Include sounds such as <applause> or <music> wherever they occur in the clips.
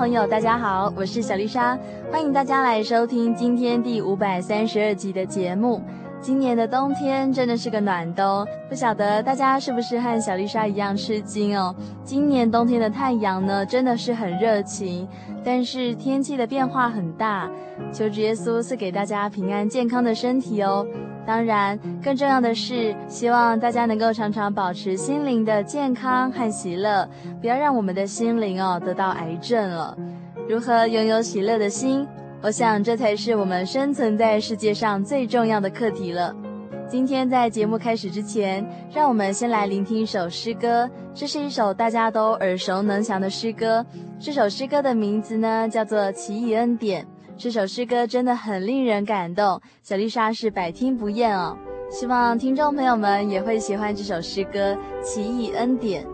朋友，大家好，我是小丽莎，欢迎大家来收听今天第五百三十二集的节目。今年的冬天真的是个暖冬，不晓得大家是不是和小丽莎一样吃惊哦？今年冬天的太阳呢，真的是很热情，但是天气的变化很大。求主耶稣赐给大家平安健康的身体哦。当然，更重要的是，希望大家能够常常保持心灵的健康和喜乐，不要让我们的心灵哦得到癌症了。如何拥有喜乐的心？我想这才是我们生存在世界上最重要的课题了。今天在节目开始之前，让我们先来聆听一首诗歌。这是一首大家都耳熟能详的诗歌。这首诗歌的名字呢，叫做《奇异恩典》。这首诗歌真的很令人感动，小丽莎是百听不厌哦。希望听众朋友们也会喜欢这首诗歌《奇异恩典》。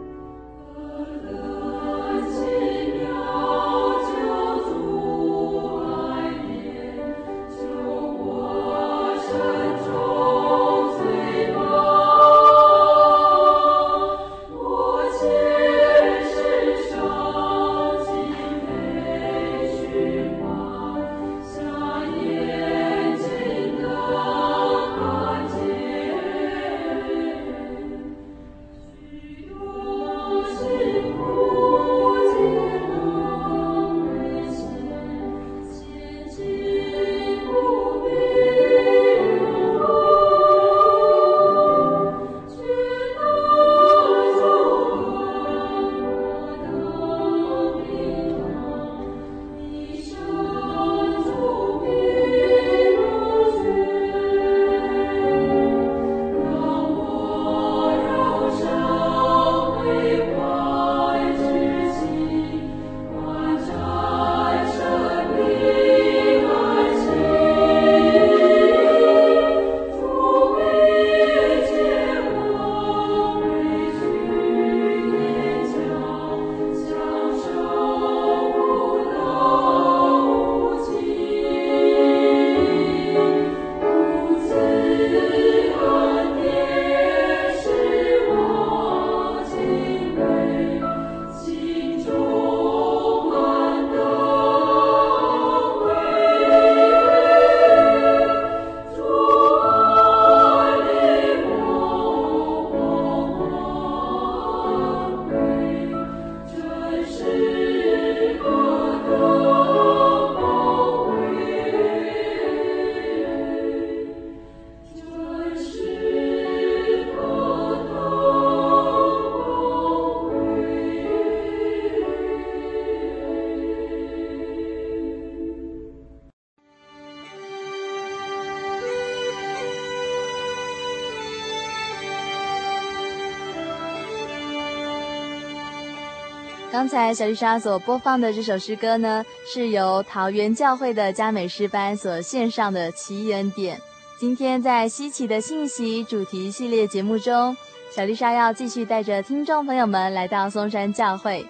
刚才小丽莎所播放的这首诗歌呢，是由桃园教会的佳美诗班所献上的《奇异恩典》。今天在稀奇的信息主题系列节目中，小丽莎要继续带着听众朋友们来到松山教会。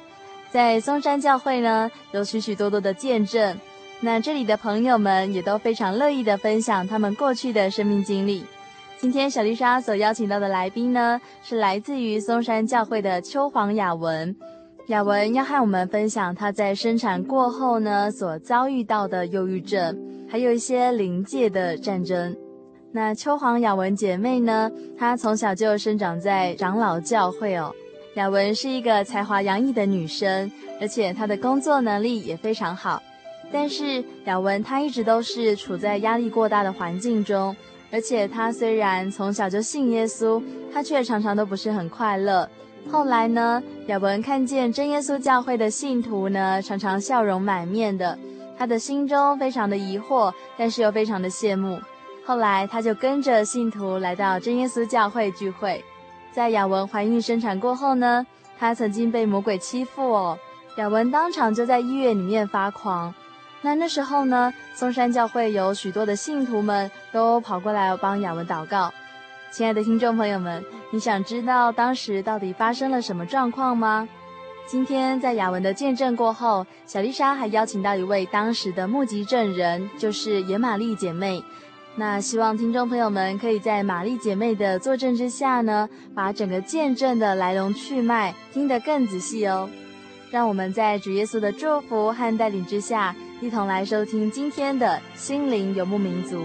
在松山教会呢，有许许多多的见证，那这里的朋友们也都非常乐意的分享他们过去的生命经历。今天小丽莎所邀请到的来宾呢，是来自于松山教会的邱黄雅文。雅文要和我们分享她在生产过后呢，所遭遇到的忧郁症，还有一些临界的战争。那秋黄雅文姐妹呢，她从小就生长在长老教会哦。雅文是一个才华洋溢的女生，而且她的工作能力也非常好。但是雅文她一直都是处在压力过大的环境中。而且她虽然从小就信耶稣，她却常常都不是很快乐。后来呢，雅文看见真耶稣教会的信徒呢，常常笑容满面的，他的心中非常的疑惑，但是又非常的羡慕。后来他就跟着信徒来到真耶稣教会聚会。在雅文怀孕生产过后呢，她曾经被魔鬼欺负哦，雅文当场就在医院里面发狂。那那时候呢，松山教会有许多的信徒们都跑过来帮雅文祷告。亲爱的听众朋友们，你想知道当时到底发生了什么状况吗？今天在雅文的见证过后，小丽莎还邀请到一位当时的目击证人，就是野玛丽姐妹。那希望听众朋友们可以在玛丽姐妹的作证之下呢，把整个见证的来龙去脉听得更仔细哦。让我们在主耶稣的祝福和带领之下，一同来收听今天的心灵游牧民族。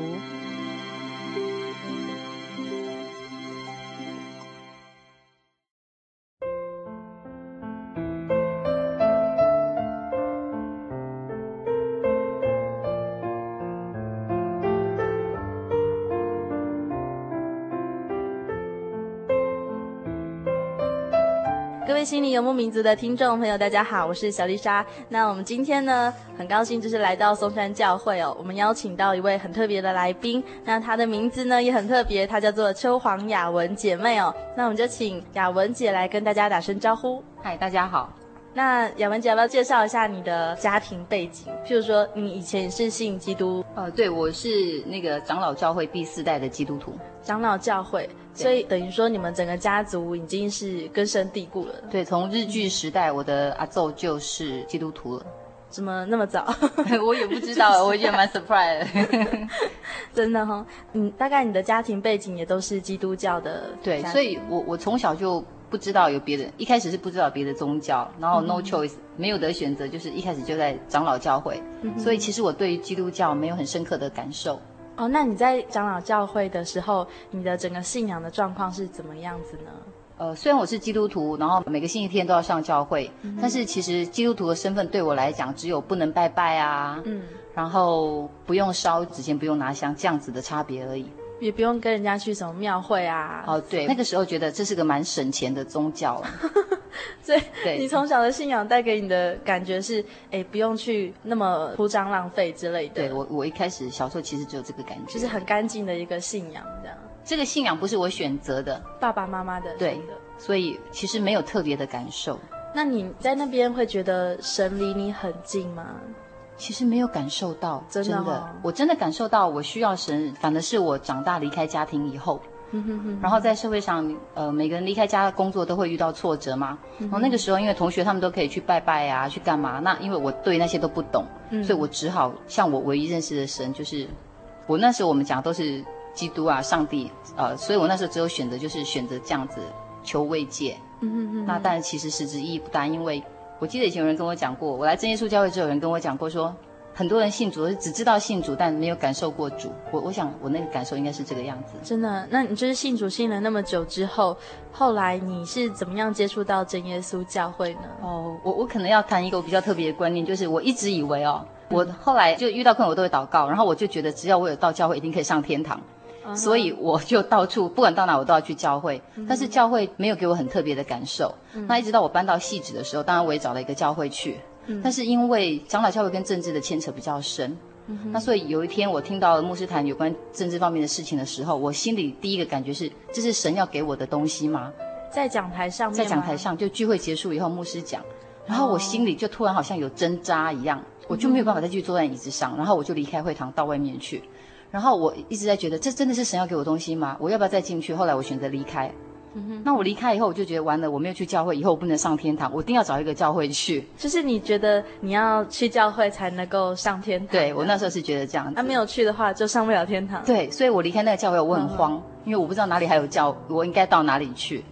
心灵游牧民族的听众朋友，大家好，我是小丽莎。那我们今天呢，很高兴就是来到松山教会哦。我们邀请到一位很特别的来宾，那她的名字呢也很特别，她叫做秋黄雅文姐妹哦。那我们就请雅文姐来跟大家打声招呼。嗨，大家好。那雅文姐要不要介绍一下你的家庭背景？譬如说，你以前是信基督？呃，对，我是那个长老教会第四代的基督徒。长老教会，所以等于说你们整个家族已经是根深蒂固了。对，从日据时代，我的阿奏就是基督徒了。怎么那么早？<laughs> 我也不知道，<laughs> 我也蛮 surprise。<laughs> 真的哈、哦，嗯，大概你的家庭背景也都是基督教的。对，所以我我从小就。不知道有别的，一开始是不知道别的宗教，然后 no choice，没有得选择，就是一开始就在长老教会，嗯、所以其实我对于基督教没有很深刻的感受。哦，那你在长老教会的时候，你的整个信仰的状况是怎么样子呢？呃，虽然我是基督徒，然后每个星期天都要上教会，嗯、但是其实基督徒的身份对我来讲，只有不能拜拜啊，嗯，然后不用烧纸钱，不用拿香这样子的差别而已。也不用跟人家去什么庙会啊。哦，对，那个时候觉得这是个蛮省钱的宗教。<laughs> 所以，对你从小的信仰带给你的感觉是，哎，不用去那么铺张浪费之类的。对我，我一开始小时候其实只有这个感觉，就是很干净的一个信仰这样。这个信仰不是我选择的，爸爸妈妈的。对的，所以其实没有特别的感受。那你在那边会觉得神离你很近吗？其实没有感受到，真的，真的哦，我真的感受到我需要神，反而是我长大离开家庭以后，然后在社会上，呃，每个人离开家工作都会遇到挫折嘛。然后那个时候，因为同学他们都可以去拜拜啊，去干嘛？那因为我对那些都不懂，所以我只好像我唯一认识的神，就是我那时候我们讲都是基督啊，上帝，呃，所以我那时候只有选择就是选择这样子求慰藉。那但其实实质意义不大，因为。我记得以前有人跟我讲过，我来真耶稣教会之后，有人跟我讲过说，很多人信主只知道信主，但没有感受过主。我我想我那个感受应该是这个样子。真的？那你就是信主信了那么久之后，后来你是怎么样接触到真耶稣教会呢？哦，我我可能要谈一个我比较特别的观念，就是我一直以为哦，我后来就遇到困难我都会祷告，然后我就觉得只要我有到教会，一定可以上天堂。所以我就到处，不管到哪我都要去教会，但是教会没有给我很特别的感受。那一直到我搬到汐止的时候，当然我也找了一个教会去，但是因为长老教会跟政治的牵扯比较深，那所以有一天我听到了牧师谈有关政治方面的事情的时候，我心里第一个感觉是：这是神要给我的东西吗？在讲台上面，在讲台上就聚会结束以后，牧师讲，然后我心里就突然好像有针扎一样，我就没有办法再去坐在椅子上，然后我就离开会堂到外面去。然后我一直在觉得，这真的是神要给我东西吗？我要不要再进去？后来我选择离开。嗯，那我离开以后，我就觉得完了，我没有去教会，以后我不能上天堂，我一定要找一个教会去。就是你觉得你要去教会才能够上天堂？对，我那时候是觉得这样子。那、啊、没有去的话，就上不了天堂。对，所以我离开那个教会，我很慌，嗯、因为我不知道哪里还有教，我应该到哪里去。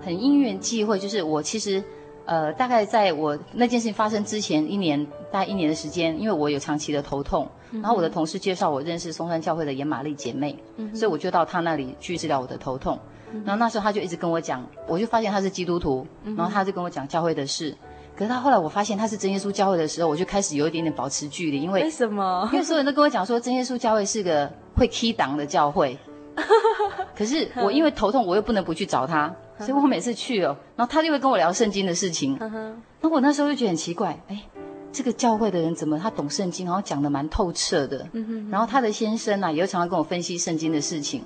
很因缘际会，就是我其实。呃，大概在我那件事情发生之前一年，大概一年的时间，因为我有长期的头痛，嗯、然后我的同事介绍我认识松山教会的严玛丽姐妹，嗯、所以我就到她那里去治疗我的头痛。嗯、然后那时候她就一直跟我讲，我就发现她是基督徒，嗯、然后她就跟我讲教会的事。可是她后来我发现她是真耶稣教会的时候，我就开始有一点点保持距离，因为为什么？因为所有人都跟我讲说真耶稣教会是个会 key 档的教会。<laughs> 可是我因为头痛，我又不能不去找他，所以我每次去哦，然后他就会跟我聊圣经的事情。那我那时候就觉得很奇怪，哎，这个教会的人怎么他懂圣经，然后讲的蛮透彻的。然后他的先生啊，也会常常跟我分析圣经的事情。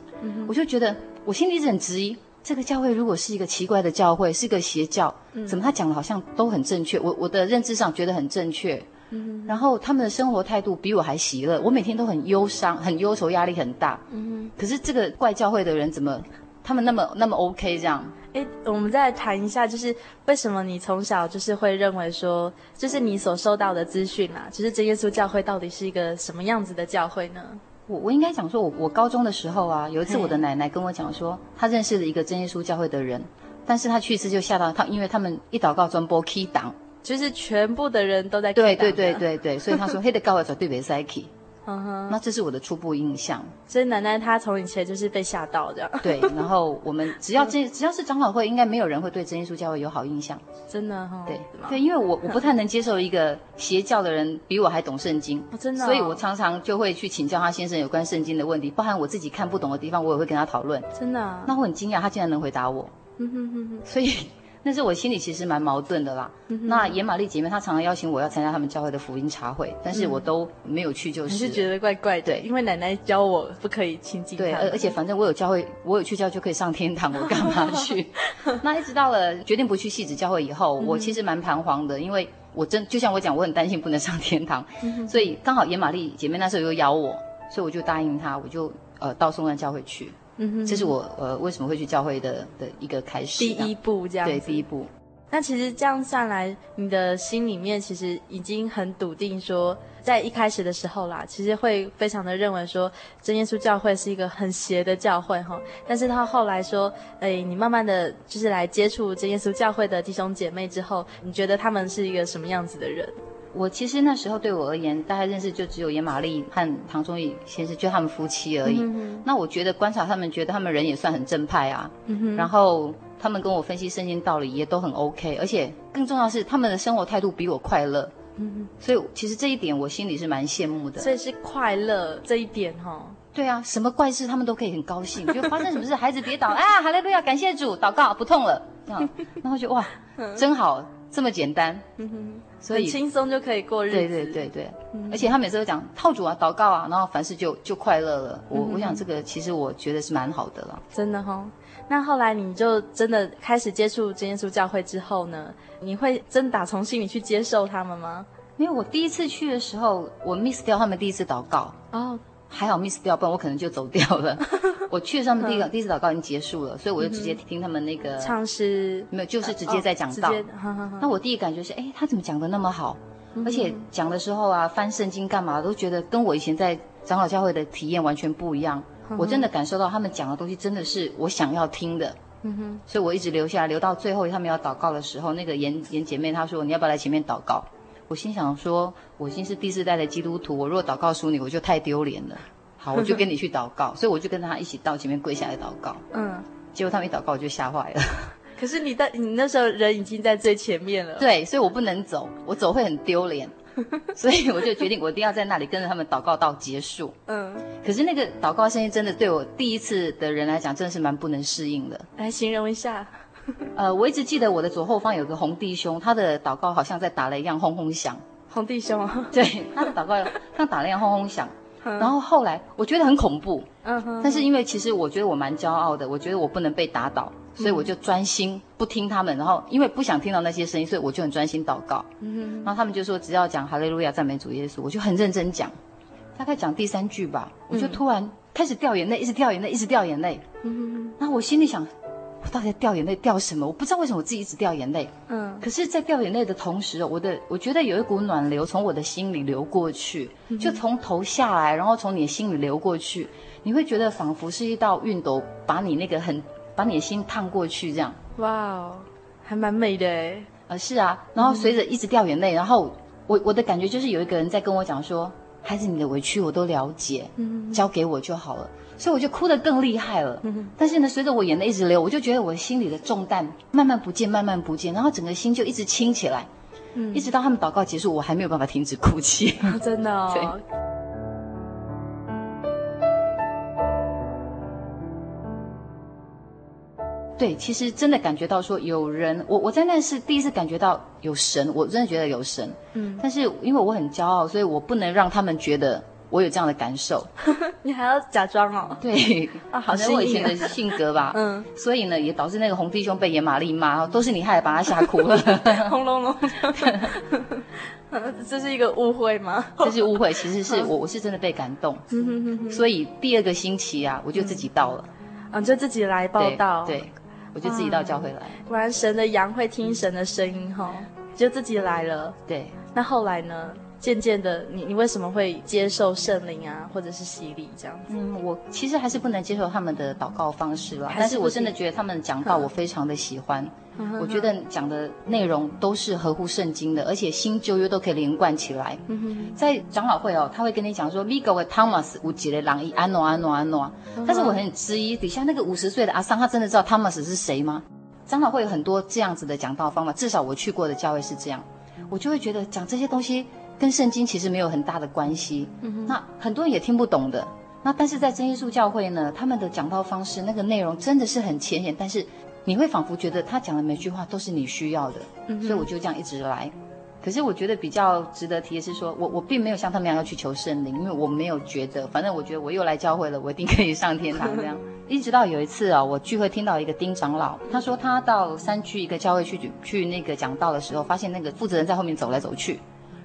我就觉得我心里一直很质疑，这个教会如果是一个奇怪的教会，是一个邪教，怎么他讲的好像都很正确？我我的认知上觉得很正确。嗯，然后他们的生活态度比我还喜乐，我每天都很忧伤、很忧愁、压力很大。嗯，可是这个怪教会的人怎么，他们那么那么 OK 这样？哎，我们再谈一下，就是为什么你从小就是会认为说，就是你所收到的资讯啊，就是真耶稣教会到底是一个什么样子的教会呢？我我应该讲说我，我我高中的时候啊，有一次我的奶奶跟我讲说，她认识了一个真耶稣教会的人，但是她去世就吓到他，因为他们一祷告专播 key 档。就是全部的人都在对对对对对，所以他说 <laughs> 黑的高尔绝对别塞气，嗯哼，那这是我的初步印象。所以奶奶她从以前就是被吓到这样。对，<laughs> 然后我们只要这只要是长老会，应该没有人会对真耶稣教会有好印象。真的哈。对对，因为我我不太能接受一个邪教的人比我还懂圣经，<laughs> 真的。所以我常常就会去请教他先生有关圣经的问题，包含我自己看不懂的地方，我也会跟他讨论。真的。那我很惊讶，他竟然能回答我。嗯哼哼哼。所以。但是我心里其实蛮矛盾的啦。嗯、那野玛丽姐妹她常常邀请我要参加他们教会的福音茶会，但是我都没有去，就是。是觉得怪怪的，对，因为奶奶教我不可以亲近。对，而而且反正我有教会，我有去教就可以上天堂，我干嘛 <laughs> 去？<laughs> 那一直到了决定不去戏子教会以后，我其实蛮彷徨的，因为我真就像我讲，我很担心不能上天堂，嗯、所以刚好野玛丽姐妹那时候又邀我，所以我就答应她，我就呃到松山教会去。嗯哼，这是我呃为什么会去教会的的一个开始，第一步这样。对，第一步。那其实这样算来，你的心里面其实已经很笃定，说在一开始的时候啦，其实会非常的认为说真耶稣教会是一个很邪的教会哈。但是他后来说，哎，你慢慢的就是来接触真耶稣教会的弟兄姐妹之后，你觉得他们是一个什么样子的人？我其实那时候对我而言，大概认识就只有严玛丽和唐宗义先生，就他们夫妻而已。嗯、那我觉得观察他们，觉得他们人也算很正派啊。嗯、然后。他们跟我分析圣经道理也都很 OK，而且更重要的是他们的生活态度比我快乐，嗯，所以其实这一点我心里是蛮羡慕的。所以是快乐这一点哈、哦。对啊，什么怪事他们都可以很高兴，就发生什么事，孩子跌倒，啊，哈利路亚，感谢主，祷告不痛了，这样，然后就哇，<laughs> 真好，这么简单，嗯哼，所以很轻松就可以过日子。对对对对，嗯、而且他每次都讲套主啊，祷告啊，然后凡事就就快乐了。我、嗯、我想这个其实我觉得是蛮好的了，真的哈、哦。那后来你就真的开始接触真耶稣教会之后呢？你会真打从心里去接受他们吗？因为我第一次去的时候，我 miss 掉他们第一次祷告哦，还好 miss 掉，不然我可能就走掉了。<laughs> 我去的时候，他们第一个、嗯、第一次祷告已经结束了，所以我就直接听他们那个唱诗，没有，就是直接在讲道。哦、那我第一感觉是，哎，他怎么讲的那么好？而且讲的时候啊，翻圣经干嘛，都觉得跟我以前在长老教会的体验完全不一样。我真的感受到他们讲的东西真的是我想要听的，嗯哼，所以我一直留下来，留到最后他们要祷告的时候，那个严严姐妹她说，你要不要来前面祷告？我心想说，我已经是第四代的基督徒，我如果祷告输你，我就太丢脸了。好，我就跟你去祷告，所以我就跟他一起到前面跪下来祷告。嗯，结果他们一祷告我就吓坏了。<laughs> 可是你在你那时候人已经在最前面了。对，所以我不能走，我走会很丢脸。<laughs> 所以我就决定，我一定要在那里跟着他们祷告到结束。嗯，可是那个祷告声音真的对我第一次的人来讲，真的是蛮不能适应的。来形容一下。<laughs> 呃，我一直记得我的左后方有个红弟兄，他的祷告好像在打雷一样轰轰响。红弟兄啊？<laughs> 对，他的祷告像打雷一样轰轰响。然后后来我觉得很恐怖。嗯哼。但是因为其实我觉得我蛮骄傲的，我觉得我不能被打倒。所以我就专心不听他们，然后因为不想听到那些声音，所以我就很专心祷告。嗯哼。然后他们就说只要讲哈利路亚赞美主耶稣，我就很认真讲。大概讲第三句吧，我就突然开始掉眼泪，一直掉眼泪，一直掉眼泪。嗯，然后我心里想，我到底在掉眼泪掉什么？我不知道为什么我自己一直掉眼泪。嗯，可是，在掉眼泪的同时，我的我觉得有一股暖流从我的心里流过去，就从头下来，然后从你的心里流过去，你会觉得仿佛是一道熨斗把你那个很把你的心烫过去这样。哇哦，还蛮美的诶。呃，是啊，然后随着一直掉眼泪，然后我我的感觉就是有一个人在跟我讲说，孩子，你的委屈我都了解，嗯，交给我就好了，所以我就哭得更厉害了。嗯，但是呢，随着我眼泪一直流，我就觉得我心里的重担慢慢不见，慢慢不见，然后整个心就一直轻起来，嗯，一直到他们祷告结束，我还没有办法停止哭泣。<laughs> 真的哦。对。对，其实真的感觉到说有人，我我在那是第一次感觉到有神，我真的觉得有神。嗯，但是因为我很骄傲，所以我不能让他们觉得我有这样的感受。<laughs> 你还要假装哦？对，啊，好像我以前的性格吧。<laughs> 嗯，所以呢，也导致那个红弟兄被野玛丽骂，都是你害把他吓哭了。<laughs> 轰隆隆。这是一个误会吗？这是误会，其实是我我是真的被感动。所以第二个星期啊，我就自己到了。啊，就自己来报道。对。我就自己到教会来。果然神的羊会听神的声音哈，就自己来了。对，那后来呢？渐渐的，你你为什么会接受圣灵啊，或者是洗礼这样子？嗯，我其实还是不能接受他们的祷告方式吧。是但是我真的觉得他们讲道我非常的喜欢。嗯、我觉得讲的内容都是合乎圣经的，而且新旧约都可以连贯起来。在长老会哦，他会跟你讲说，Migo 为 Thomas 五几的狼医安诺安诺安诺。但是我很质疑，底下那个五十岁的阿桑，他真的知道 Thomas 是谁吗？长老会有很多这样子的讲道方法，至少我去过的教会是这样，我就会觉得讲这些东西。跟圣经其实没有很大的关系，嗯、那很多人也听不懂的。那但是在真耶稣教会呢，他们的讲道方式那个内容真的是很浅显，但是你会仿佛觉得他讲的每句话都是你需要的，嗯、所以我就这样一直来。可是我觉得比较值得提的是说，我我并没有像他们一样要去求圣灵，因为我没有觉得，反正我觉得我又来教会了，我一定可以上天堂这样。<laughs> 一直到有一次啊，我聚会听到一个丁长老，他说他到山区一个教会去去那个讲道的时候，发现那个负责人在后面走来走去。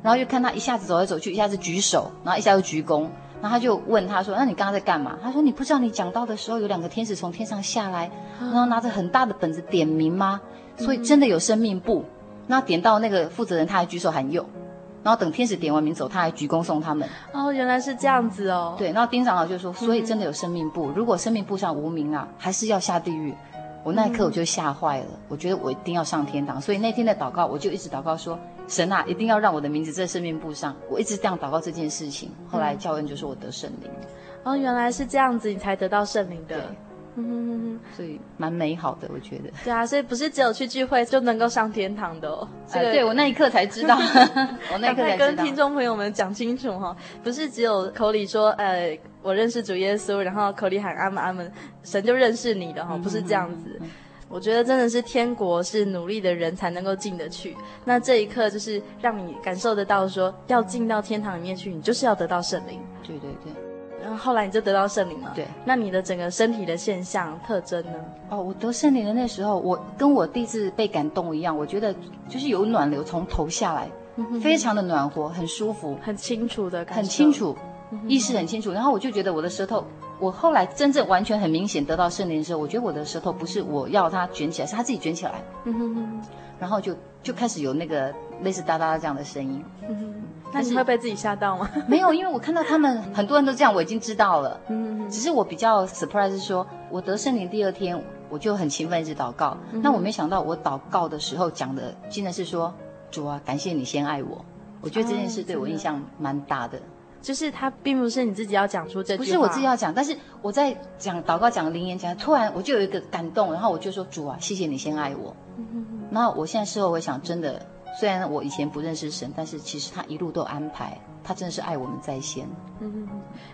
然后就看他一下子走来走去，一下子举手，然后一下又鞠躬，然后他就问他说：“那你刚刚在干嘛？”他说：“你不知道你讲到的时候有两个天使从天上下来，然后拿着很大的本子点名吗？所以真的有生命簿。那点到那个负责人，他还举手喊有，然后等天使点完名走，他还鞠躬送他们。哦，原来是这样子哦。对，然后丁长老就说：所以真的有生命簿，如果生命簿上无名啊，还是要下地狱。我那一刻我就吓坏了，我觉得我一定要上天堂，所以那天的祷告我就一直祷告说。神啊，一定要让我的名字在生命簿上。我一直这样祷告这件事情。后来教恩就说我得圣灵。哦，原来是这样子，你才得到圣灵的。嗯所以蛮美好的，我觉得。对啊，所以不是只有去聚会就能够上天堂的哦。这个、呃、对我那一刻才知道，我那一刻才知道。<laughs> <laughs> 跟听众朋友们讲清楚哈，不是只有口里说，呃，我认识主耶稣，然后口里喊阿门阿门，神就认识你的哈，不是这样子。嗯哼哼我觉得真的是天国是努力的人才能够进得去。那这一刻就是让你感受得到说，要进到天堂里面去，你就是要得到圣灵。对对对。然后后来你就得到圣灵了。对。那你的整个身体的现象特征呢？哦，我得圣灵的那时候，我跟我第一次被感动一样，我觉得就是有暖流从头下来，非常的暖和，很舒服，很清楚的感觉。很清楚，意识很清楚。然后我就觉得我的舌头。我后来真正完全很明显得到圣灵的时候，我觉得我的舌头不是我要它卷起来，是它自己卷起来。嗯哼哼。然后就就开始有那个类似哒哒这样的声音。嗯哼。那你会被自己吓到吗？<laughs> 没有，因为我看到他们很多人都这样，我已经知道了。嗯哼。只是我比较 surprise 是说，我得圣灵第二天我就很勤奋一直祷告。嗯。那我没想到我祷告的时候讲的竟然是说，主啊，感谢你先爱我。我觉得这件事对我印象蛮大的。就是他并不是你自己要讲出这句话，不是我自己要讲，但是我在讲祷告讲灵言讲，突然我就有一个感动，然后我就说主啊，谢谢你先爱我。那我现在事后我想，真的，虽然我以前不认识神，但是其实他一路都安排，他真的是爱我们在先。嗯，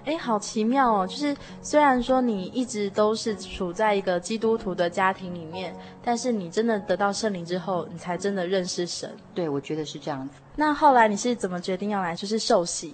哎，好奇妙哦！就是虽然说你一直都是处在一个基督徒的家庭里面，但是你真的得到圣灵之后，你才真的认识神。对，我觉得是这样子。那后来你是怎么决定要来，就是受洗？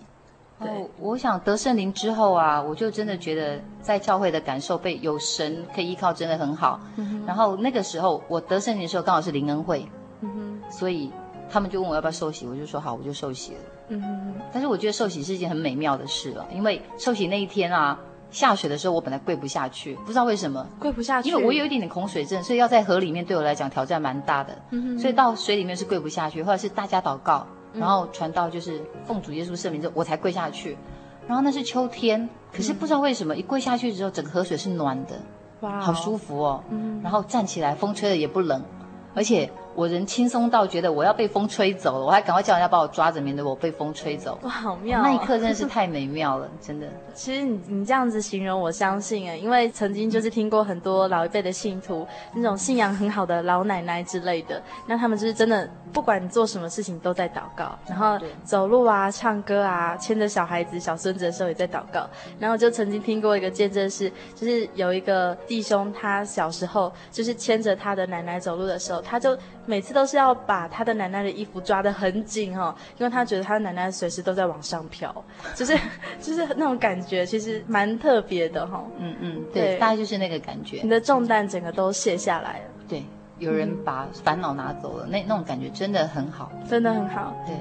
对、哦，我想得圣灵之后啊，我就真的觉得在教会的感受被有神可以依靠，真的很好。嗯、然后那个时候我得圣灵的时候刚好是灵恩会，嗯、所以他们就问我要不要受洗，我就说好，我就受洗了。嗯。但是我觉得受洗是一件很美妙的事了，因为受洗那一天啊，下水的时候我本来跪不下去，不知道为什么跪不下去，因为我有一点点恐水症，所以要在河里面对我来讲挑战蛮大的。嗯哼。所以到水里面是跪不下去，或者是大家祷告，然后传到就是奉主耶稣圣名之后我才跪下去。然后那是秋天，可是不知道为什么一跪下去之后，整个河水是暖的，哇，好舒服哦。嗯。然后站起来，风吹的也不冷，而且。我人轻松到觉得我要被风吹走了，我还赶快叫人家把我抓着，免得我被风吹走。哇，好妙哦！那一刻真的是太美妙了，<laughs> 真的。其实你你这样子形容，我相信啊，因为曾经就是听过很多老一辈的信徒，那种信仰很好的老奶奶之类的，那他们就是真的，不管你做什么事情都在祷告，然后走路啊、唱歌啊、牵着小孩子、小孙子的时候也在祷告。然后就曾经听过一个见证是，就是有一个弟兄，他小时候就是牵着他的奶奶走路的时候，他就。每次都是要把他的奶奶的衣服抓得很紧哦，因为他觉得他的奶奶随时都在往上飘，<laughs> 就是就是那种感觉，其实蛮特别的哈、哦。嗯嗯，对，对，大概就是那个感觉。你的重担整个都卸下来了。对，有人把烦恼拿走了，嗯、那那种感觉真的很好，真的很好。对。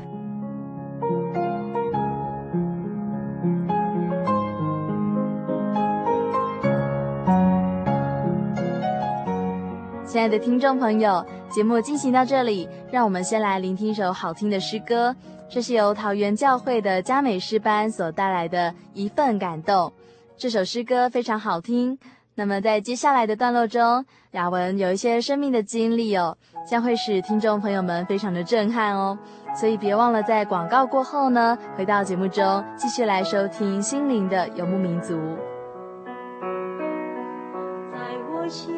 亲爱的听众朋友，节目进行到这里，让我们先来聆听一首好听的诗歌。这是由桃园教会的佳美诗班所带来的一份感动。这首诗歌非常好听。那么在接下来的段落中，雅文有一些生命的经历哦，将会使听众朋友们非常的震撼哦。所以别忘了在广告过后呢，回到节目中继续来收听心灵的游牧民族。在我心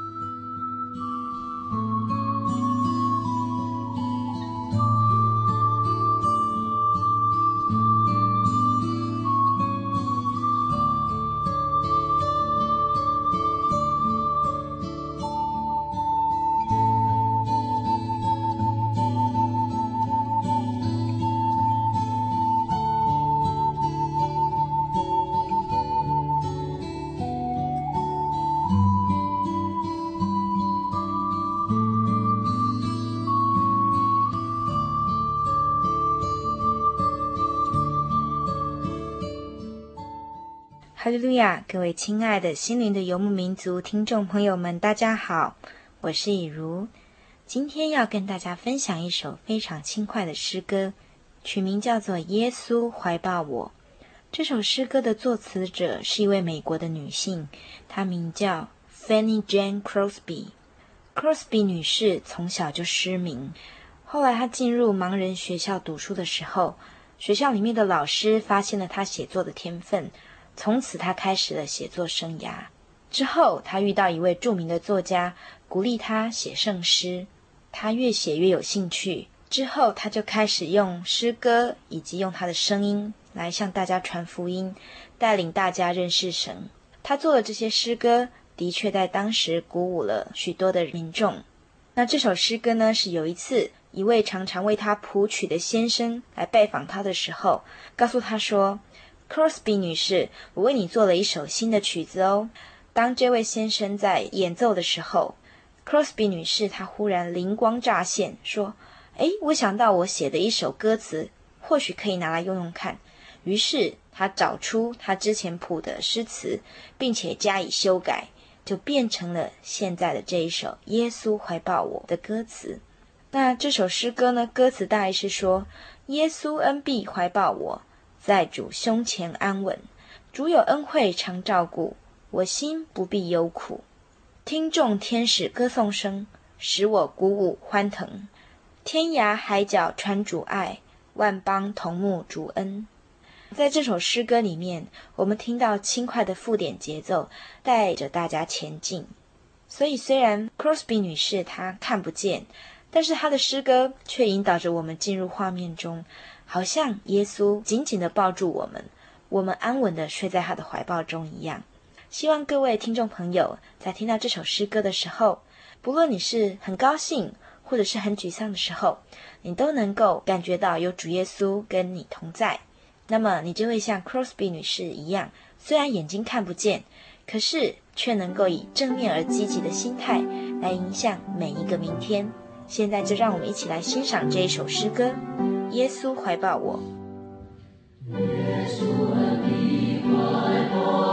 各位亲爱的心灵的游牧民族听众朋友们，大家好，我是以如。今天要跟大家分享一首非常轻快的诗歌，取名叫做《耶稣怀抱我》。这首诗歌的作词者是一位美国的女性，她名叫 Fanny Jane Crosby。Crosby 女士从小就失明，后来她进入盲人学校读书的时候，学校里面的老师发现了她写作的天分。从此，他开始了写作生涯。之后，他遇到一位著名的作家，鼓励他写圣诗。他越写越有兴趣。之后，他就开始用诗歌以及用他的声音来向大家传福音，带领大家认识神。他做的这些诗歌，的确在当时鼓舞了许多的民众。那这首诗歌呢，是有一次一位常常为他谱曲的先生来拜访他的时候，告诉他说。Crosby 女士，我为你做了一首新的曲子哦。当这位先生在演奏的时候，Crosby 女士她忽然灵光乍现，说：“哎，我想到我写的一首歌词，或许可以拿来用用看。”于是她找出她之前谱的诗词，并且加以修改，就变成了现在的这一首《耶稣怀抱我》的歌词。那这首诗歌呢，歌词大概是说：“耶稣恩庇怀抱我。”在主胸前安稳，主有恩惠常照顾，我心不必忧苦。听众天使歌颂声，使我鼓舞欢腾。天涯海角传主爱，万邦同沐主恩。在这首诗歌里面，我们听到轻快的附点节奏，带着大家前进。所以，虽然 Crosby 女士她看不见，但是她的诗歌却引导着我们进入画面中。好像耶稣紧紧地抱住我们，我们安稳地睡在他的怀抱中一样。希望各位听众朋友在听到这首诗歌的时候，不论你是很高兴或者是很沮丧的时候，你都能够感觉到有主耶稣跟你同在。那么你就会像 Crosby 女士一样，虽然眼睛看不见，可是却能够以正面而积极的心态来迎向每一个明天。现在就让我们一起来欣赏这一首诗歌。耶稣怀抱我。耶稣的怀抱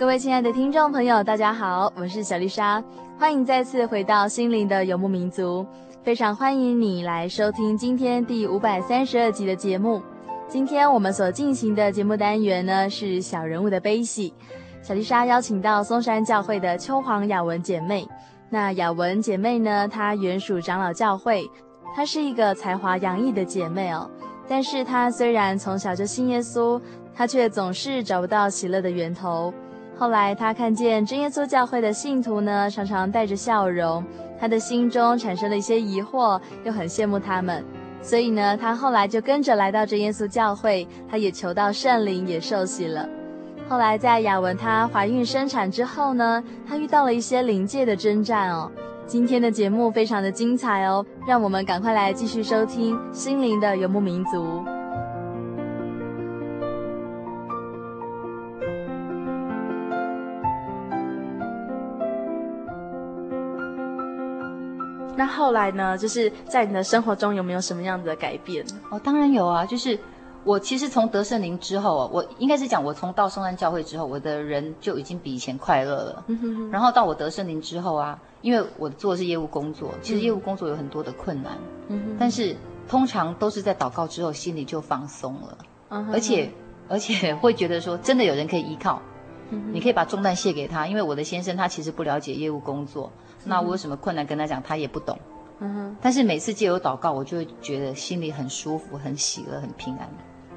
各位亲爱的听众朋友，大家好，我是小丽莎，欢迎再次回到心灵的游牧民族，非常欢迎你来收听今天第五百三十二集的节目。今天我们所进行的节目单元呢是小人物的悲喜，小丽莎邀请到松山教会的邱黄雅文姐妹。那雅文姐妹呢，她原属长老教会，她是一个才华洋溢的姐妹哦，但是她虽然从小就信耶稣，她却总是找不到喜乐的源头。后来，他看见真耶稣教会的信徒呢，常常带着笑容，他的心中产生了一些疑惑，又很羡慕他们，所以呢，他后来就跟着来到真耶稣教会，他也求到圣灵，也受洗了。后来，在雅文她怀孕生产之后呢，她遇到了一些灵界的征战哦。今天的节目非常的精彩哦，让我们赶快来继续收听心灵的游牧民族。那后来呢？就是在你的生活中有没有什么样子的改变？哦，当然有啊。就是我其实从得圣灵之后啊，我应该是讲我从到圣安教会之后，我的人就已经比以前快乐了。嗯哼哼。然后到我得圣灵之后啊，因为我做的是业务工作，其实业务工作有很多的困难。但是通常都是在祷告之后，心里就放松了。嗯哼。而且而且会觉得说，真的有人可以依靠。你可以把重担卸给他，因为我的先生他其实不了解业务工作。那我有什么困难跟他讲，他也不懂。嗯哼。但是每次借由祷告，我就会觉得心里很舒服、很喜乐、很平安。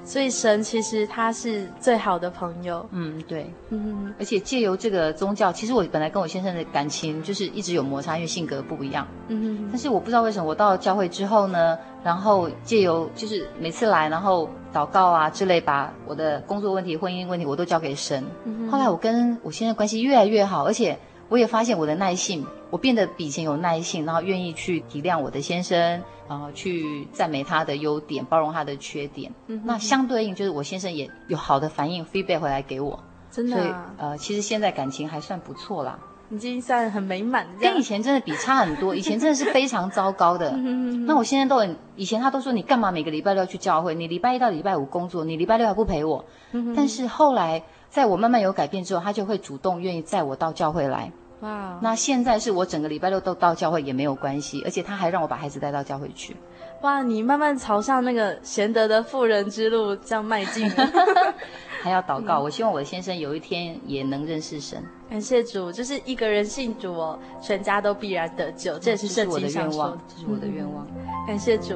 所以神其实他是最好的朋友。嗯，对。嗯哼。而且借由这个宗教，其实我本来跟我先生的感情就是一直有摩擦，因为性格不一样。嗯哼。但是我不知道为什么，我到了教会之后呢，然后借由就是每次来，然后祷告啊之类，把我的工作问题、婚姻问题我都交给神。嗯。后来我跟我先生关系越来越好，而且我也发现我的耐性。我变得比以前有耐性，然后愿意去体谅我的先生，然后去赞美他的优点，包容他的缺点。那相对应就是我先生也有好的反应，feedback 回来给我。真的、啊，所以呃，其实现在感情还算不错啦。已经算很美满，跟以前真的比差很多。<laughs> 以前真的是非常糟糕的。那我现在都很，以前他都说你干嘛每个礼拜六要去教会？你礼拜一到礼拜五工作，你礼拜六还不陪我。但是后来在我慢慢有改变之后，他就会主动愿意载我到教会来。哇！那现在是我整个礼拜六都到教会也没有关系，而且他还让我把孩子带到教会去。哇！你慢慢朝向那个贤德的妇人之路这样迈进。<laughs> <laughs> 还要祷告，嗯、我希望我的先生有一天也能认识神。感谢主，就是一个人信主哦，全家都必然得救，这也是圣经上说的。这是我的愿望。嗯、感谢主。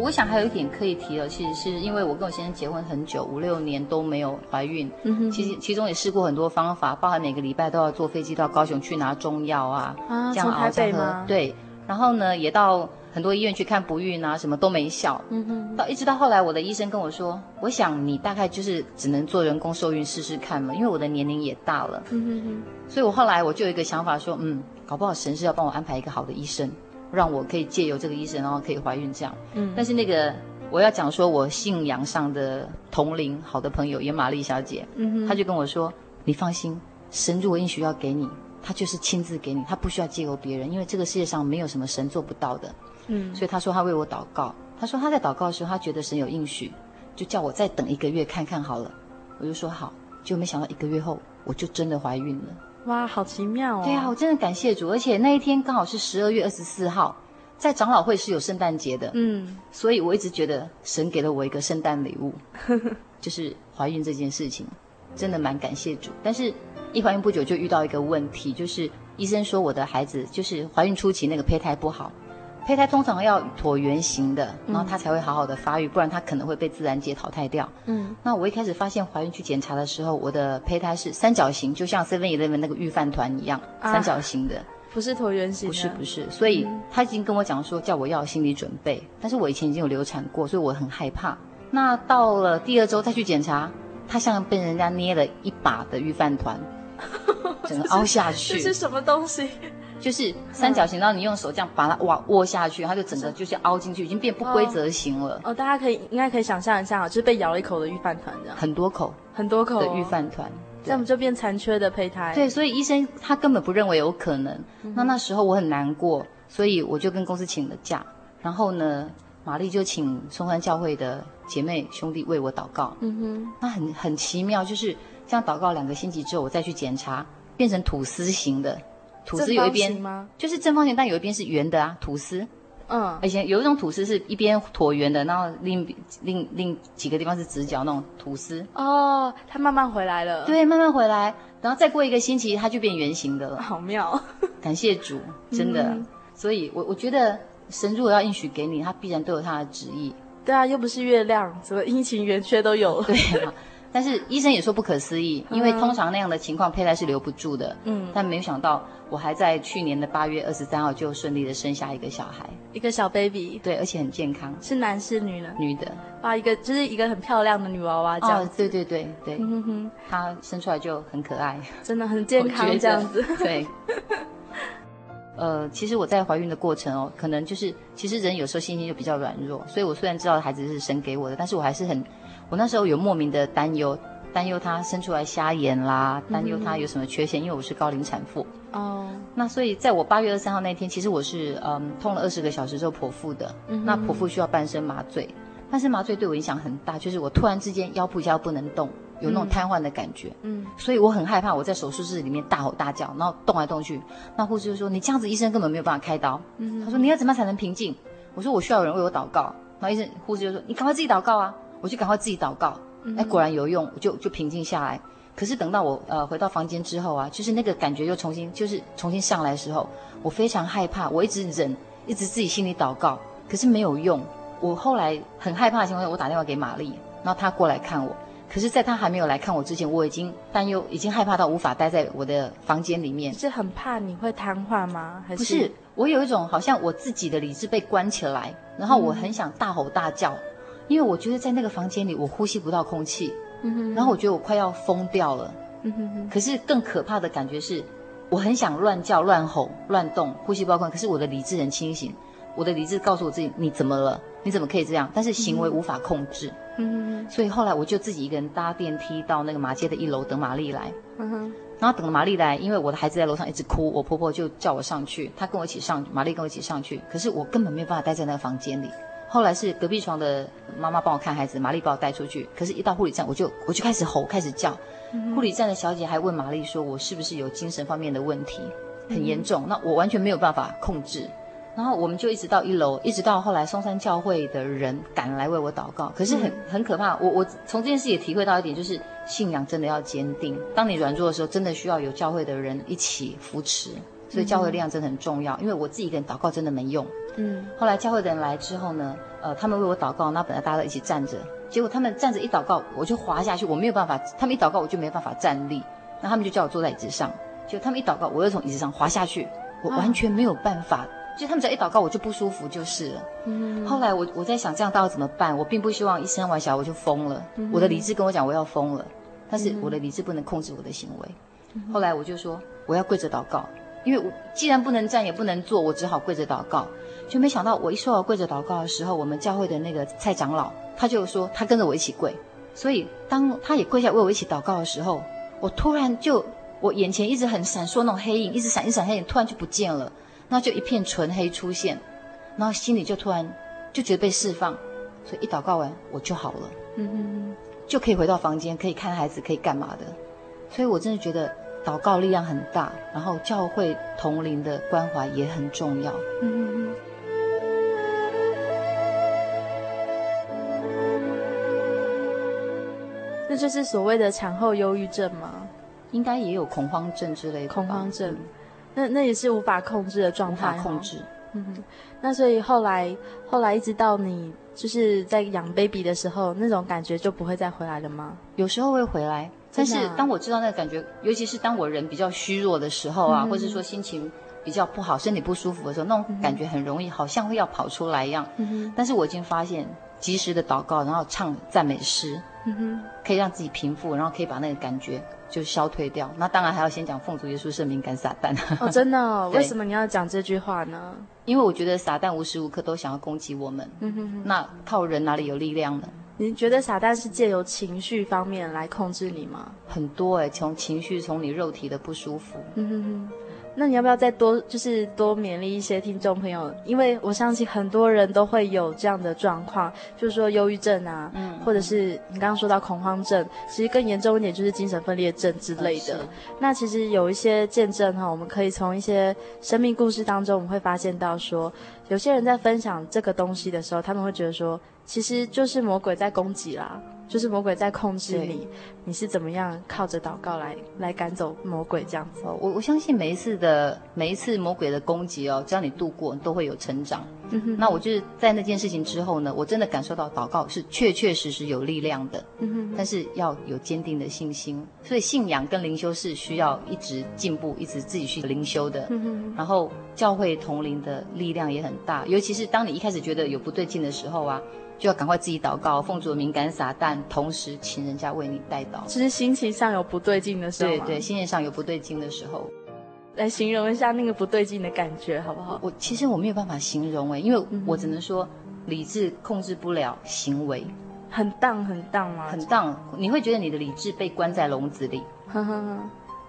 我我想还有一点可以提的，其实是因为我跟我先生结婚很久，五六年都没有怀孕。嗯哼。其实其中也试过很多方法，包含每个礼拜都要坐飞机到高雄去拿中药啊，啊，这样熬这样喝。对，然后呢，也到。很多医院去看不孕啊，什么都没效。嗯哼，到一直到后来，我的医生跟我说：“我想你大概就是只能做人工受孕试试看了，因为我的年龄也大了。”嗯哼哼。所以我后来我就有一个想法说：“嗯，搞不好神是要帮我安排一个好的医生，让我可以借由这个医生，然后可以怀孕这样。”嗯。但是那个我要讲说，我信仰上的同龄好的朋友，也玛丽小姐，嗯哼，她就跟我说：“你放心，神如果应许要给你，他就是亲自给你，他不需要借由别人，因为这个世界上没有什么神做不到的。”嗯，所以她说她为我祷告。她说她在祷告的时候，她觉得神有应许，就叫我再等一个月看看好了。我就说好，就没想到一个月后我就真的怀孕了。哇，好奇妙哦！对啊，我真的感谢主，而且那一天刚好是十二月二十四号，在长老会是有圣诞节的。嗯，所以我一直觉得神给了我一个圣诞礼物，<laughs> 就是怀孕这件事情，真的蛮感谢主。但是，一怀孕不久就遇到一个问题，就是医生说我的孩子就是怀孕初期那个胚胎不好。胚胎通常要椭圆形的，然后它才会好好的发育，不然它可能会被自然界淘汰掉。嗯，那我一开始发现怀孕去检查的时候，我的胚胎是三角形，就像 Seven Eleven 那个御饭团一样，啊、三角形的，不是椭圆形。不是不是，所以他已经跟我讲说，叫我要有心理准备。但是我以前已经有流产过，所以我很害怕。那到了第二周再去检查，它像被人家捏了一把的御饭团，<laughs> 整个凹下去。这是什么东西？就是三角形，然后你用手这样把它握握下去，它就整个就是凹进去，已经变不规则形了。哦，大家可以应该可以想象一下，就是被咬了一口的御饭团这样。很多口，很多口的御饭团，这样就变残缺的胚胎。对，所以医生他根本不认为有可能。那那时候我很难过，所以我就跟公司请了假。然后呢，玛丽就请松山教会的姐妹兄弟为我祷告。嗯哼，那很很奇妙，就是这样祷告两个星期之后，我再去检查，变成吐司型的。吐司有一边就是正方形，但有一边是圆的啊。吐司，嗯，而且有一种吐司是一边椭圆的，然后另另另几个地方是直角那种吐司。哦，它慢慢回来了。对，慢慢回来，然后再过一个星期，它就变圆形的了。好妙，<laughs> 感谢主，真的。嗯、所以我我觉得神如果要应许给你，他必然都有他的旨意。对啊，又不是月亮，什么阴晴圆缺都有。对啊。但是医生也说不可思议，因为通常那样的情况胚胎是留不住的。嗯，但没有想到我还在去年的八月二十三号就顺利的生下一个小孩，一个小 baby。对，而且很健康。是男是女呢？女的。哇，一个就是一个很漂亮的女娃娃这样子。哦，对对对对。嗯哼哼，她生出来就很可爱，真的很健康这样子。对。呃，其实我在怀孕的过程哦，可能就是其实人有时候心情就比较软弱，所以我虽然知道孩子是神给我的，但是我还是很。我那时候有莫名的担忧，担忧他生出来瞎眼啦，担忧他有什么缺陷，因为我是高龄产妇。哦，那所以在我八月二十三号那天，其实我是嗯痛了二十个小时之后剖腹的。嗯哼，那剖腹需要半身麻醉，半身麻醉对我影响很大，就是我突然之间腰部一下不能动，有那种瘫痪的感觉。嗯，所以我很害怕，我在手术室里面大吼大叫，然后动来动去。那护士就说：“你这样子，医生根本没有办法开刀。”嗯，他说：“你要怎么样才能平静？”我说：“我需要有人为我祷告。”然后医生护士就说：“你赶快自己祷告啊！”我就赶快自己祷告，哎，果然有用，我就就平静下来。可是等到我呃回到房间之后啊，就是那个感觉又重新就是重新上来的时候，我非常害怕，我一直忍，一直自己心里祷告，可是没有用。我后来很害怕的情况下，我打电话给玛丽，然后她过来看我。可是，在她还没有来看我之前，我已经担忧，已经害怕到无法待在我的房间里面。是很怕你会瘫痪吗？还是？不是，我有一种好像我自己的理智被关起来，然后我很想大吼大叫。嗯因为我觉得在那个房间里，我呼吸不到空气，嗯哼，然后我觉得我快要疯掉了。嗯哼哼，可是更可怕的感觉是，我很想乱叫、乱吼、乱动，呼吸不惯。可是我的理智很清醒，我的理智告诉我自己：你怎么了？你怎么可以这样？但是行为无法控制。嗯哼，所以后来我就自己一个人搭电梯到那个马街的一楼等玛丽来。嗯哼，然后等玛丽来，因为我的孩子在楼上一直哭，我婆婆就叫我上去，她跟我一起上，玛丽跟我一起上去。可是我根本没有办法待在那个房间里。后来是隔壁床的妈妈帮我看孩子，玛丽把我带出去。可是，一到护理站，我就我就开始吼，开始叫。嗯、护理站的小姐还问玛丽说：“我是不是有精神方面的问题，很严重？”嗯、那我完全没有办法控制。然后我们就一直到一楼，一直到后来松山教会的人赶来为我祷告。可是很很可怕，我我从这件事也体会到一点，就是信仰真的要坚定。当你软弱的时候，真的需要有教会的人一起扶持。所以教会力量真的很重要，因为我自己一个人祷告真的没用。嗯。后来教会的人来之后呢，呃，他们为我祷告，那本来大家都一起站着，结果他们站着一祷告，我就滑下去，我没有办法。他们一祷告，我就没办法站立，那他们就叫我坐在椅子上。结果他们一祷告，我又从椅子上滑下去，我完全没有办法。就他们只要一祷告，我就不舒服就是了。嗯。后来我我在想，这样到底怎么办？我并不希望一生完小孩我就疯了。我的理智跟我讲我要疯了，但是我的理智不能控制我的行为。后来我就说我要跪着祷告。因为我既然不能站也不能坐，我只好跪着祷告。就没想到我一说要跪着祷告的时候，我们教会的那个蔡长老他就说他跟着我一起跪。所以当他也跪下为我一起祷告的时候，我突然就我眼前一直很闪烁那种黑影，一直闪一闪黑影，突然就不见了，那就一片纯黑出现，然后心里就突然就觉得被释放，所以一祷告完我就好了，嗯嗯，就可以回到房间，可以看孩子，可以干嘛的。所以我真的觉得。祷告力量很大，然后教会同龄的关怀也很重要。嗯嗯嗯。那就是所谓的产后忧郁症吗？应该也有恐慌症之类的。恐慌症，那那也是无法控制的状态。无法控制。嗯哼。那所以后来，后来一直到你就是在养 baby 的时候，那种感觉就不会再回来了吗？有时候会回来。但是当我知道那个感觉，尤其是当我人比较虚弱的时候啊，嗯、或者说心情比较不好、身体不舒服的时候，那种感觉很容易，好像会要跑出来一样。嗯、但是我已经发现，及时的祷告，然后唱赞美诗，嗯、可以让自己平复，然后可以把那个感觉就消退掉。那当然还要先讲奉主耶稣圣名赶撒旦。哦，真的、<laughs> 哦？为什么你要讲这句话呢？因为我觉得撒旦无时无刻都想要攻击我们。嗯、哼哼那靠人哪里有力量呢？你觉得撒旦是借由情绪方面来控制你吗？很多哎、欸，从情绪，从你肉体的不舒服。嗯哼哼。那你要不要再多，就是多勉励一些听众朋友？因为我相信很多人都会有这样的状况，就是说忧郁症啊，嗯，或者是你刚刚说到恐慌症，其实更严重一点就是精神分裂症之类的。嗯、那其实有一些见证哈，我们可以从一些生命故事当中，我们会发现到说，有些人在分享这个东西的时候，他们会觉得说。其实就是魔鬼在攻击啦，就是魔鬼在控制你，你是怎么样靠着祷告来来赶走魔鬼这样子？我我相信每一次的每一次魔鬼的攻击哦，只要你度过，你都会有成长。嗯、哼那我就是在那件事情之后呢，我真的感受到祷告是确确实实有力量的。嗯、哼但是要有坚定的信心，所以信仰跟灵修是需要一直进步，一直自己去灵修的。嗯、哼然后教会同龄的力量也很大，尤其是当你一开始觉得有不对劲的时候啊。就要赶快自己祷告，奉主的名赶撒旦，同时请人家为你代祷。就是心情上有不对劲的时候。对对，心情上有不对劲的时候，来形容一下那个不对劲的感觉，好不好？我其实我没有办法形容哎，因为我只能说理智控制不了行为，很荡很荡吗？很荡，你会觉得你的理智被关在笼子里，呵呵呵，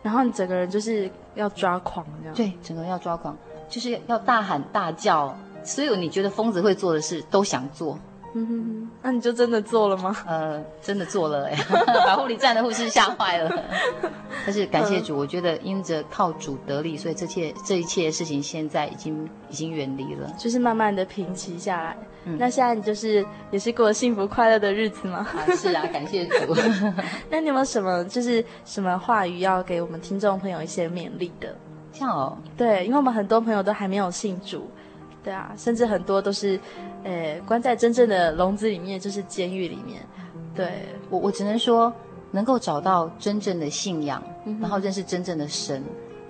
然后你整个人就是要抓狂这样。对，整个人要抓狂，就是要大喊大叫，所有你觉得疯子会做的事都想做。嗯哼哼，那你就真的做了吗？呃，真的做了哎，<laughs> 把护理站的护士吓坏了。<laughs> 但是感谢主，我觉得因着靠主得力，所以这切这一切事情现在已经已经远离了，就是慢慢的平息下来。嗯、那现在你就是也是过幸福快乐的日子吗？啊，是啊，感谢主。<laughs> 那你有没有什么就是什么话语要给我们听众朋友一些勉励的？像哦，对，因为我们很多朋友都还没有信主。对啊，甚至很多都是，呃，关在真正的笼子里面，就是监狱里面。对，我，我只能说，能够找到真正的信仰，嗯、然后认识真正的神，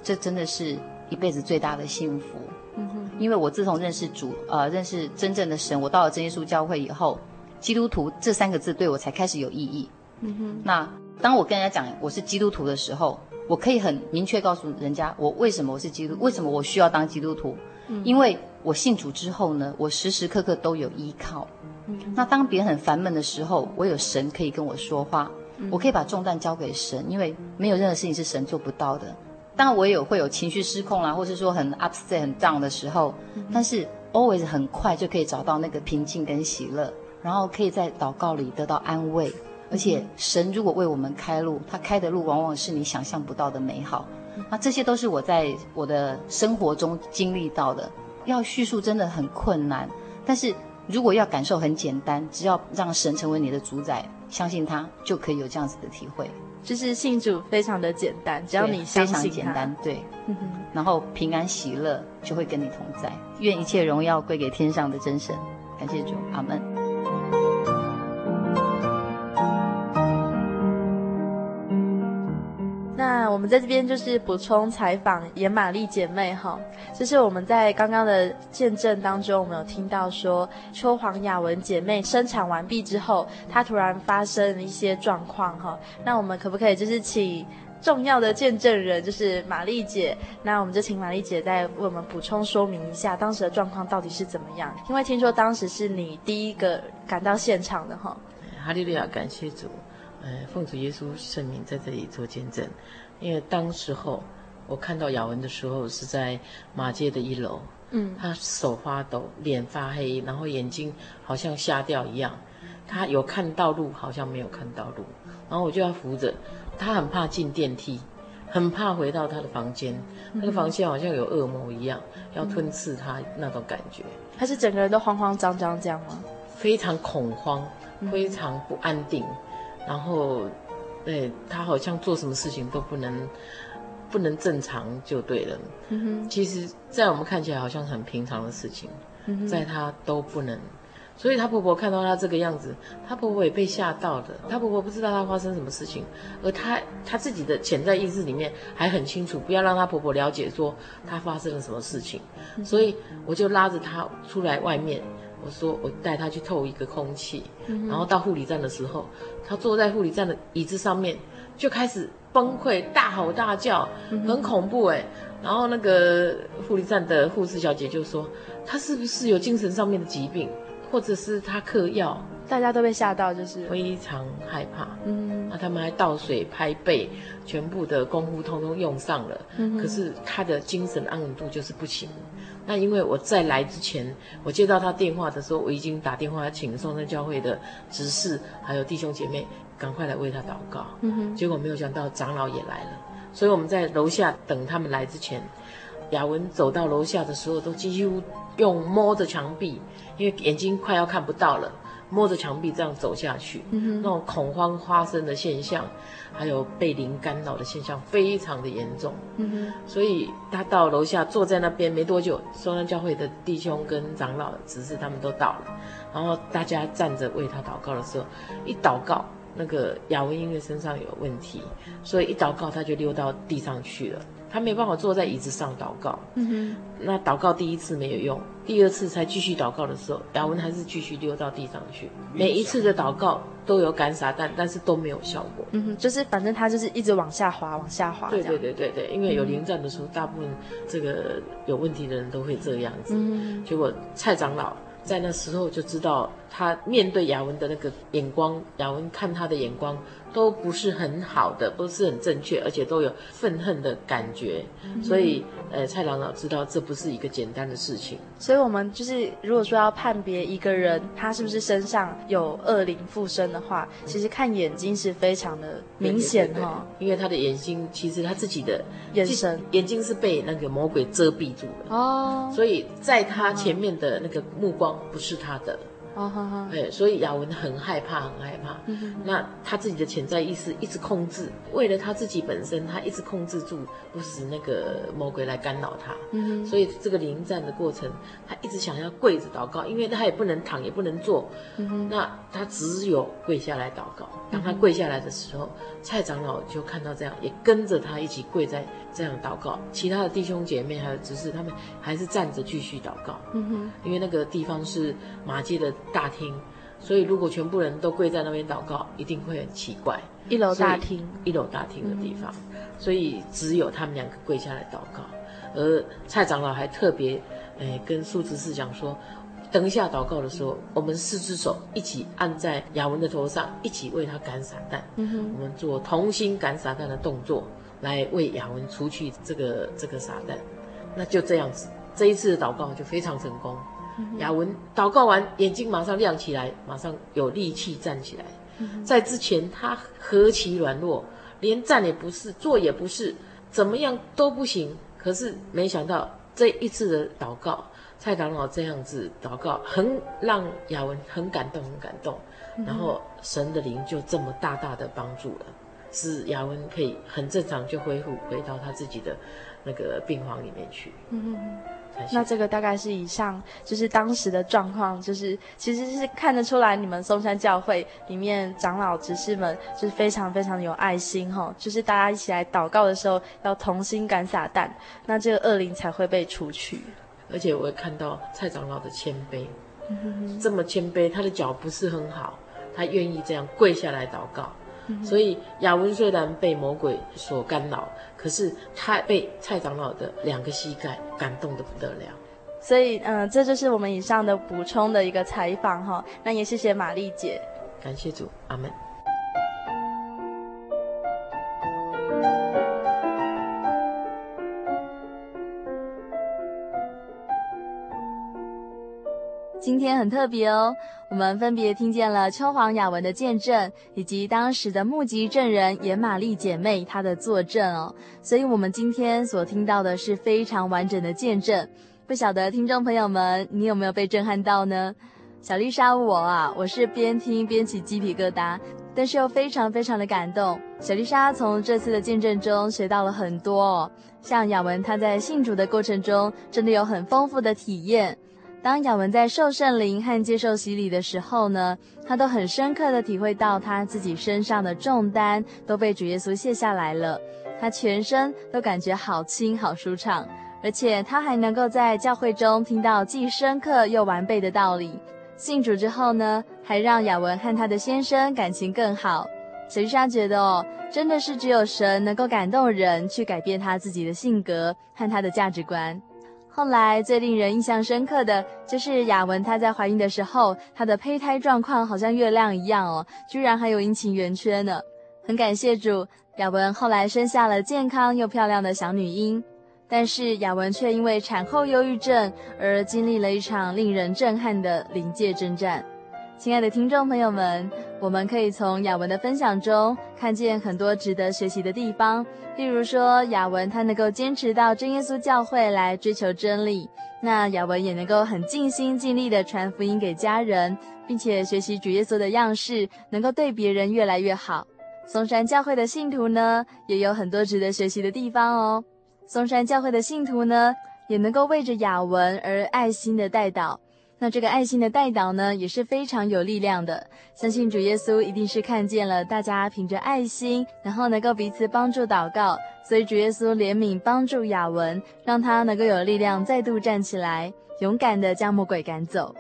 这真的是一辈子最大的幸福。嗯哼，因为我自从认识主，呃，认识真正的神，我到了真耶稣教会以后，基督徒这三个字对我才开始有意义。嗯哼。那当我跟人家讲我是基督徒的时候，我可以很明确告诉人家我为什么我是基督，为什么我需要当基督徒。嗯。因为我信主之后呢，我时时刻刻都有依靠。嗯。那当别人很烦闷的时候，我有神可以跟我说话。嗯。我可以把重担交给神，因为没有任何事情是神做不到的。当然，我也有会有情绪失控啦，或是说很 upset、很 down 的时候，嗯、但是 always 很快就可以找到那个平静跟喜乐，然后可以在祷告里得到安慰。而且神如果为我们开路，他开的路往往是你想象不到的美好。那这些都是我在我的生活中经历到的。要叙述真的很困难，但是如果要感受很简单，只要让神成为你的主宰，相信他就可以有这样子的体会。就是信主非常的简单，只要你相信他，非常简单，对，然后平安喜乐就会跟你同在。愿一切荣耀归给天上的真神，感谢主，阿门。那我们在这边就是补充采访严玛丽姐妹哈，就是我们在刚刚的见证当中，我们有听到说邱黄雅文姐妹生产完毕之后，她突然发生了一些状况哈。那我们可不可以就是请重要的见证人，就是玛丽姐，那我们就请玛丽姐再为我们补充说明一下当时的状况到底是怎么样？因为听说当时是你第一个赶到现场的哈。哈利路亚，感谢主。呃，奉主耶稣圣名在这里做见证，因为当时候我看到雅文的时候是在马街的一楼，嗯，他手发抖，脸发黑，然后眼睛好像瞎掉一样，他有看到路，好像没有看到路，然后我就要扶着，他很怕进电梯，很怕回到他的房间，那个房间好像有恶魔一样要吞噬他那种感觉，他是整个人都慌慌张张这样吗？非常恐慌，非常不安定。然后，对，他好像做什么事情都不能，不能正常就对了。嗯哼。其实，在我们看起来好像很平常的事情，嗯，在他都不能。所以，他婆婆看到他这个样子，他婆婆也被吓到了。他婆婆不知道他发生什么事情，而他他自己的潜在意识里面还很清楚，不要让他婆婆了解说他发生了什么事情。所以，我就拉着他出来外面。我说我带他去透一个空气，嗯、然后到护理站的时候，他坐在护理站的椅子上面，就开始崩溃，大吼大叫，很恐怖哎。然后那个护理站的护士小姐就说，他是不是有精神上面的疾病，或者是他嗑药？大家都被吓到，就是非常害怕。嗯，那他们还倒水拍背，全部的功夫通通用上了。嗯，可是他的精神安稳度就是不行。那因为我在来之前，我接到他电话的时候，我已经打电话请松山教会的执事还有弟兄姐妹赶快来为他祷告。嗯哼。结果没有想到长老也来了，所以我们在楼下等他们来之前，雅文走到楼下的时候都几乎用摸着墙壁，因为眼睛快要看不到了。摸着墙壁这样走下去，嗯、那种恐慌发生的现象，还有被灵干扰的现象非常的严重。嗯、所以他到楼下坐在那边没多久，双山教会的弟兄跟长老、执事他们都到了，然后大家站着为他祷告的时候，一祷告，那个雅文英的身上有问题，所以一祷告他就溜到地上去了。他没办法坐在椅子上祷告，嗯哼，那祷告第一次没有用，第二次才继续祷告的时候，雅文还是继续溜到地上去。每一次的祷告都有赶撒旦，但是都没有效果。嗯哼，就是反正他就是一直往下滑，往下滑。对对对对对，因为有灵战的时候，大部分这个有问题的人都会这样子。嗯，结果蔡长老。在那时候就知道，他面对雅文的那个眼光，雅文看他的眼光都不是很好的，不是很正确，而且都有愤恨的感觉。嗯、所以，呃，蔡长老知道这不是一个简单的事情。所以我们就是如果说要判别一个人他是不是身上有恶灵附身的话，其实看眼睛是非常的明显哈。因为他的眼睛其实他自己的眼神，眼睛是被那个魔鬼遮蔽住的哦，所以在他前面的那个目光。不是他的，哦，好好，对，所以雅文很害怕，很害怕。嗯哼，那他自己的潜在意识一直控制，为了他自己本身，他一直控制住，不使那个魔鬼来干扰他。嗯，所以这个临战的过程，他一直想要跪着祷告，因为他也不能躺，也不能坐。嗯，那他只有跪下来祷告。当他跪下来的时候，蔡长老就看到这样，也跟着他一起跪在这样祷告。其他的弟兄姐妹还有执事，他们还是站着继续祷告。嗯哼，因为那个地方是马街的大厅，所以如果全部人都跪在那边祷告，一定会很奇怪。一楼大厅，一楼大厅的地方，嗯、所以只有他们两个跪下来祷告。而蔡长老还特别，诶，跟苏执事讲说，等一下祷告的时候，我们四只手一起按在雅文的头上，一起为他赶撒旦。嗯哼，我们做同心赶撒旦的动作，来为雅文除去这个这个撒旦。那就这样子，这一次的祷告就非常成功。嗯、雅文祷告完，眼睛马上亮起来，马上有力气站起来。嗯、在之前，他何其软弱，连站也不是，坐也不是，怎么样都不行。可是没想到这一次的祷告，蔡长老这样子祷告，很让雅文很感动，很感动。嗯、然后神的灵就这么大大的帮助了，使雅文可以很正常就恢复回到他自己的那个病房里面去。嗯嗯嗯那这个大概是以上，就是当时的状况，就是其实是看得出来，你们松山教会里面长老执事们就是非常非常的有爱心哈，就是大家一起来祷告的时候要同心赶撒旦，那这个恶灵才会被除去。而且我也看到蔡长老的谦卑，嗯、哼哼这么谦卑，他的脚不是很好，他愿意这样跪下来祷告。所以雅文虽然被魔鬼所干扰，可是他被蔡长老的两个膝盖感动的不得了。所以，嗯、呃，这就是我们以上的补充的一个采访哈。那也谢谢玛丽姐，感谢主，阿门。今天很特别哦，我们分别听见了秋黄雅文的见证，以及当时的目击证人严玛丽姐妹她的作证哦。所以，我们今天所听到的是非常完整的见证。不晓得听众朋友们，你有没有被震撼到呢？小丽莎我啊，我是边听边起鸡皮疙瘩，但是又非常非常的感动。小丽莎从这次的见证中学到了很多哦，像雅文她在信主的过程中，真的有很丰富的体验。当雅文在受圣灵和接受洗礼的时候呢，他都很深刻的体会到他自己身上的重担都被主耶稣卸下来了，他全身都感觉好轻好舒畅，而且他还能够在教会中听到既深刻又完备的道理。信主之后呢，还让雅文和他的先生感情更好。小丽莎觉得哦，真的是只有神能够感动人，去改变他自己的性格和他的价值观。后来最令人印象深刻的就是雅文，她在怀孕的时候，她的胚胎状况好像月亮一样哦，居然还有阴晴圆缺呢。很感谢主，雅文后来生下了健康又漂亮的小女婴。但是雅文却因为产后忧郁症而经历了一场令人震撼的临界征战。亲爱的听众朋友们，我们可以从雅文的分享中看见很多值得学习的地方。例如说，雅文他能够坚持到真耶稣教会来追求真理，那雅文也能够很尽心尽力的传福音给家人，并且学习主耶稣的样式，能够对别人越来越好。松山教会的信徒呢，也有很多值得学习的地方哦。松山教会的信徒呢，也能够为着雅文而爱心的代祷。那这个爱心的代祷呢，也是非常有力量的。相信主耶稣一定是看见了大家凭着爱心，然后能够彼此帮助祷告，所以主耶稣怜悯帮助雅文，让他能够有力量再度站起来，勇敢的将魔鬼赶走。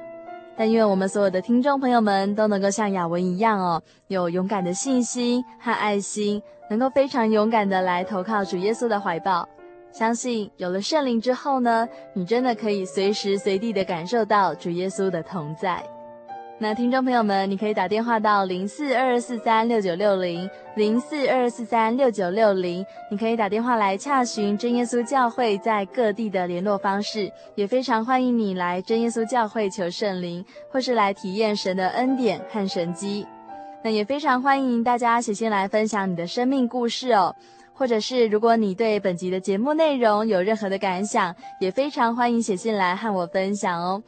但愿我们所有的听众朋友们都能够像雅文一样哦，有勇敢的信心和爱心，能够非常勇敢的来投靠主耶稣的怀抱。相信有了圣灵之后呢，你真的可以随时随地的感受到主耶稣的同在。那听众朋友们，你可以打电话到零四二二四三六九六零零四二二四三六九六零，你可以打电话来洽询真耶稣教会在各地的联络方式，也非常欢迎你来真耶稣教会求圣灵，或是来体验神的恩典和神迹。那也非常欢迎大家写信来分享你的生命故事哦。或者是如果你对本集的节目内容有任何的感想，也非常欢迎写信来和我分享哦。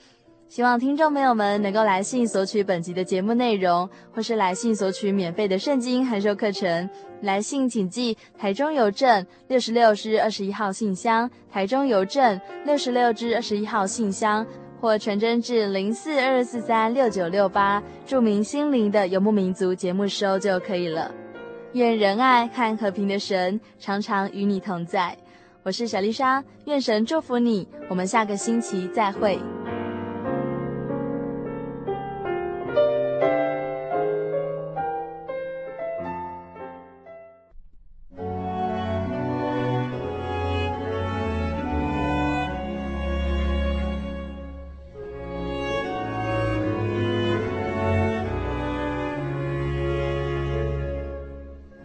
希望听众朋友们能够来信索取本集的节目内容，或是来信索取免费的圣经函授课程。来信请寄台中邮政六十六至二十一号信箱，台中邮政六十六至二十一号信箱，或传真至零四二四三六九六八，注明心灵的游牧民族节目收就可以了。愿仁爱和和平的神常常与你同在。我是小丽莎，愿神祝福你。我们下个星期再会。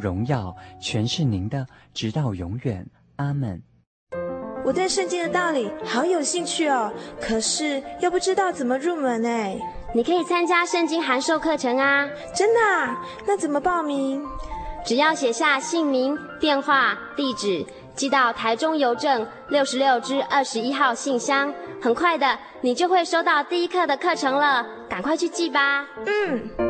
荣耀，全是您的，直到永远。阿门。我对圣经的道理好有兴趣哦，可是又不知道怎么入门哎。你可以参加圣经函授课程啊！真的啊？那怎么报名？只要写下姓名、电话、地址，寄到台中邮政六十六支二十一号信箱，很快的，你就会收到第一课的课程了。赶快去寄吧！嗯。